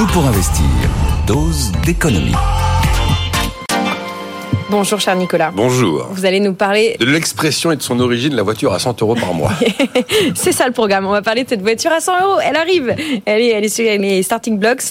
Tout pour investir. Dose d'économie. Bonjour cher Nicolas. Bonjour. Vous allez nous parler de l'expression et de son origine, la voiture à 100 euros par mois. c'est ça le programme. On va parler de cette voiture à 100 euros. Elle arrive. Elle est, elle est sur les starting blocks.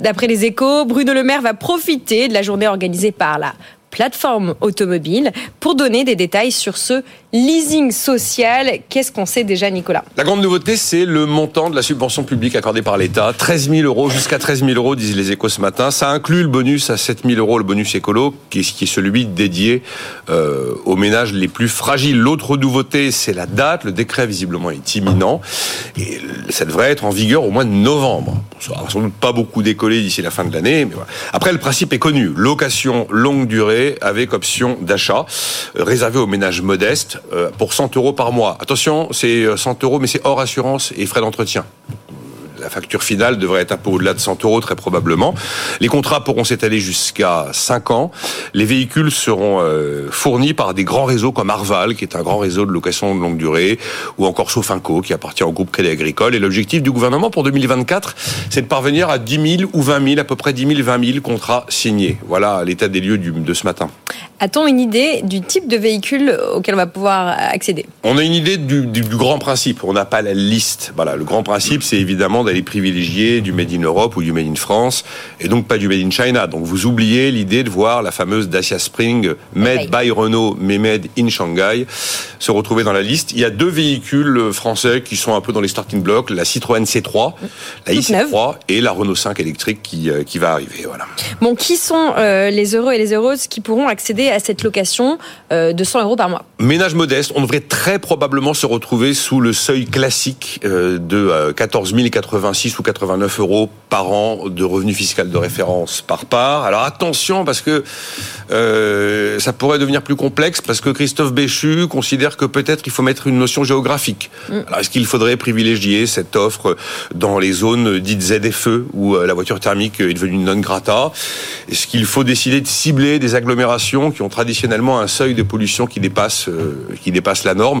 D'après les échos, Bruno Le Maire va profiter de la journée organisée par la plateforme automobile pour donner des détails sur ce leasing social. Qu'est-ce qu'on sait déjà, Nicolas? La grande nouveauté, c'est le montant de la subvention publique accordée par l'État. 13 000 euros, jusqu'à 13 000 euros, disent les échos ce matin. Ça inclut le bonus à 7 000 euros, le bonus écolo, qui est, celui dédié euh, aux ménages les plus fragiles. L'autre nouveauté, c'est la date. Le décret, visiblement, est imminent. Et ça devrait être en vigueur au mois de novembre. Ça va sans doute pas beaucoup décoller d'ici la fin de l'année. Après, le principe est connu. Location longue durée avec option d'achat euh, réservée aux ménages modestes euh, pour 100 euros par mois. Attention, c'est 100 euh, euros, mais c'est hors assurance et frais d'entretien la facture finale devrait être un peu au-delà de 100 euros très probablement. Les contrats pourront s'étaler jusqu'à 5 ans. Les véhicules seront euh, fournis par des grands réseaux comme Arval, qui est un grand réseau de location de longue durée, ou encore Sofinco, qui appartient au groupe Crédit Agricole. Et l'objectif du gouvernement pour 2024, c'est de parvenir à 10 000 ou 20 000, à peu près 10 000, 20 000 contrats signés. Voilà l'état des lieux de ce matin. A-t-on une idée du type de véhicule auquel on va pouvoir accéder? On a une idée du, du, grand principe. On n'a pas la liste. Voilà, le grand principe, c'est évidemment d'aller privilégier du Made in Europe ou du Made in France, et donc pas du Made in China. Donc vous oubliez l'idée de voir la fameuse Dacia Spring Made by Renault, mais Made in Shanghai, se retrouver dans la liste. Il y a deux véhicules français qui sont un peu dans les starting blocks, la Citroën C3, la i3 et la Renault 5 électrique qui, euh, qui va arriver. Voilà. Bon, qui sont euh, les heureux et les heureuses qui pourront accéder à cette location euh, de 100 euros par mois. Ménage modeste, on devrait très probablement se retrouver sous le seuil classique euh, de 14 euh, 086 ou 89 euros par an de revenu fiscal de référence par part. Alors attention parce que ça pourrait devenir plus complexe parce que Christophe Béchu considère que peut-être il faut mettre une notion géographique. Mm. Alors est-ce qu'il faudrait privilégier cette offre dans les zones dites ZFE où la voiture thermique est devenue non grata? Est-ce qu'il faut décider de cibler des agglomérations qui ont traditionnellement un seuil de pollution qui dépasse, euh, qui dépasse la norme.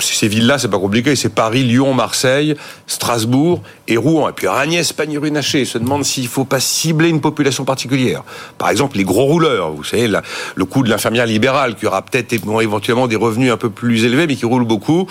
Ces villes-là, c'est pas compliqué, c'est Paris, Lyon, Marseille, Strasbourg et Rouen. Et puis Agnès Pannier-Runacher se demande s'il faut pas cibler une population particulière. Par exemple, les gros rouleurs, vous savez, le coût de l'infirmière libérale, qui aura peut-être éventuellement des revenus un peu plus élevés, mais qui roule beaucoup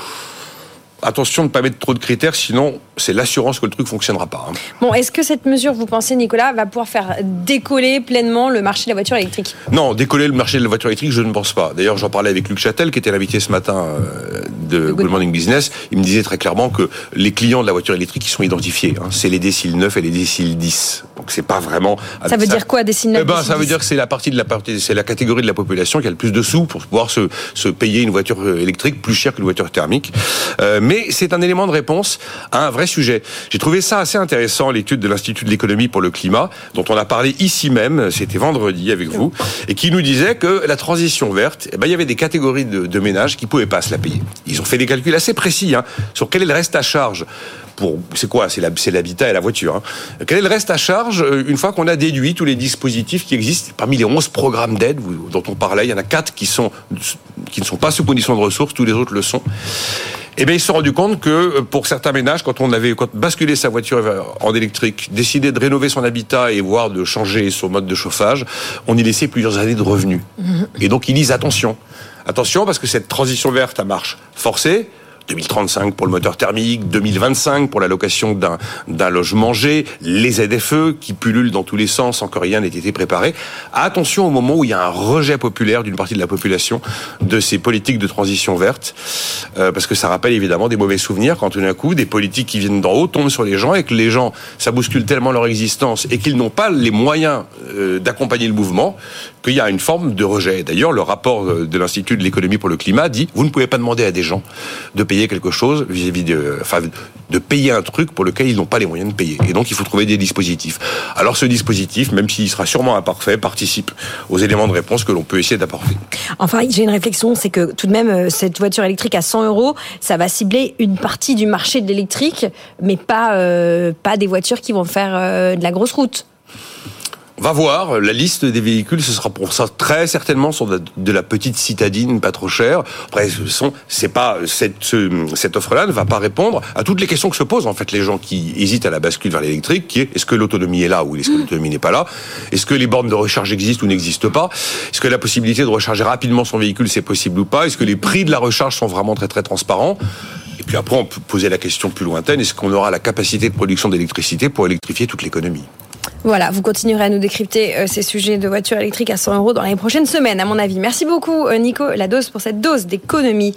attention de ne pas mettre trop de critères, sinon c'est l'assurance que le truc fonctionnera pas. Hein. Bon, est-ce que cette mesure, vous pensez, Nicolas, va pouvoir faire décoller pleinement le marché de la voiture électrique? Non, décoller le marché de la voiture électrique, je ne pense pas. D'ailleurs, j'en parlais avec Luc Châtel, qui était l'invité ce matin euh, de Good Morning Business. Il me disait très clairement que les clients de la voiture électrique, ils sont identifiés. Hein. C'est les déciles 9 et les déciles 10. Donc c'est pas vraiment. Ça veut dire quoi, 9 eh ben, Ça veut dire que c'est la partie de la partie, c'est la catégorie de la population qui a le plus de sous pour pouvoir se, se payer une voiture euh, électrique plus chère qu'une voiture thermique. Euh, mais c'est un élément de réponse à un vrai sujet. J'ai trouvé ça assez intéressant, l'étude de l'Institut de l'économie pour le climat, dont on a parlé ici même, c'était vendredi avec vous, et qui nous disait que la transition verte, eh ben, il y avait des catégories de, de ménages qui pouvaient pas se la payer. Ils ont fait des calculs assez précis hein, sur quel est le reste à charge pour c'est quoi? C'est l'habitat et la voiture. Hein. Quel est le reste à charge euh, une fois qu'on a déduit tous les dispositifs qui existent? Parmi les 11 programmes d'aide dont on parlait Il y en a 4 qui sont qui ne sont pas sous condition de ressources, tous les autres le sont. Eh bien, ils se sont rendus compte que euh, pour certains ménages, quand on avait quand basculé sa voiture en électrique, décidé de rénover son habitat et voire de changer son mode de chauffage, on y laissait plusieurs années de revenus. Et donc, ils disent attention. Attention, parce que cette transition verte à marche forcée, 2035 pour le moteur thermique, 2025 pour la location d'un logement G, les ZFE qui pullulent dans tous les sens que rien n'ait été préparé. Attention au moment où il y a un rejet populaire d'une partie de la population de ces politiques de transition verte, euh, parce que ça rappelle évidemment des mauvais souvenirs quand tout d'un coup des politiques qui viennent d'en haut tombent sur les gens et que les gens, ça bouscule tellement leur existence et qu'ils n'ont pas les moyens euh, d'accompagner le mouvement qu'il y a une forme de rejet. D'ailleurs, le rapport de l'Institut de l'économie pour le climat dit vous ne pouvez pas demander à des gens de payer quelque chose vis-à-vis de, enfin, de payer un truc pour lequel ils n'ont pas les moyens de payer. Et donc, il faut trouver des dispositifs. Alors, ce dispositif, même s'il sera sûrement imparfait, participe aux éléments de réponse que l'on peut essayer d'apporter. Enfin, j'ai une réflexion, c'est que tout de même, euh, cette voiture électrique à 100 euros, ça va cibler une partie du marché de l'électrique, mais pas, euh, pas des voitures qui vont faire euh, de la grosse route va voir. La liste des véhicules, ce sera pour ça très certainement sur de la petite citadine, pas trop chère. Après, ce sont, c'est pas cette cette offre-là ne va pas répondre à toutes les questions que se posent en fait les gens qui hésitent à la bascule vers l'électrique, qui est est-ce que l'autonomie est là ou est-ce que l'autonomie n'est pas là? Est-ce que les bornes de recharge existent ou n'existent pas? Est-ce que la possibilité de recharger rapidement son véhicule c'est possible ou pas? Est-ce que les prix de la recharge sont vraiment très très transparents? Et puis après, on peut poser la question plus lointaine, est-ce qu'on aura la capacité de production d'électricité pour électrifier toute l'économie? Voilà, vous continuerez à nous décrypter euh, ces sujets de voitures électriques à 100 euros dans les prochaines semaines, à mon avis. Merci beaucoup, euh, Nico La Dose, pour cette dose d'économie.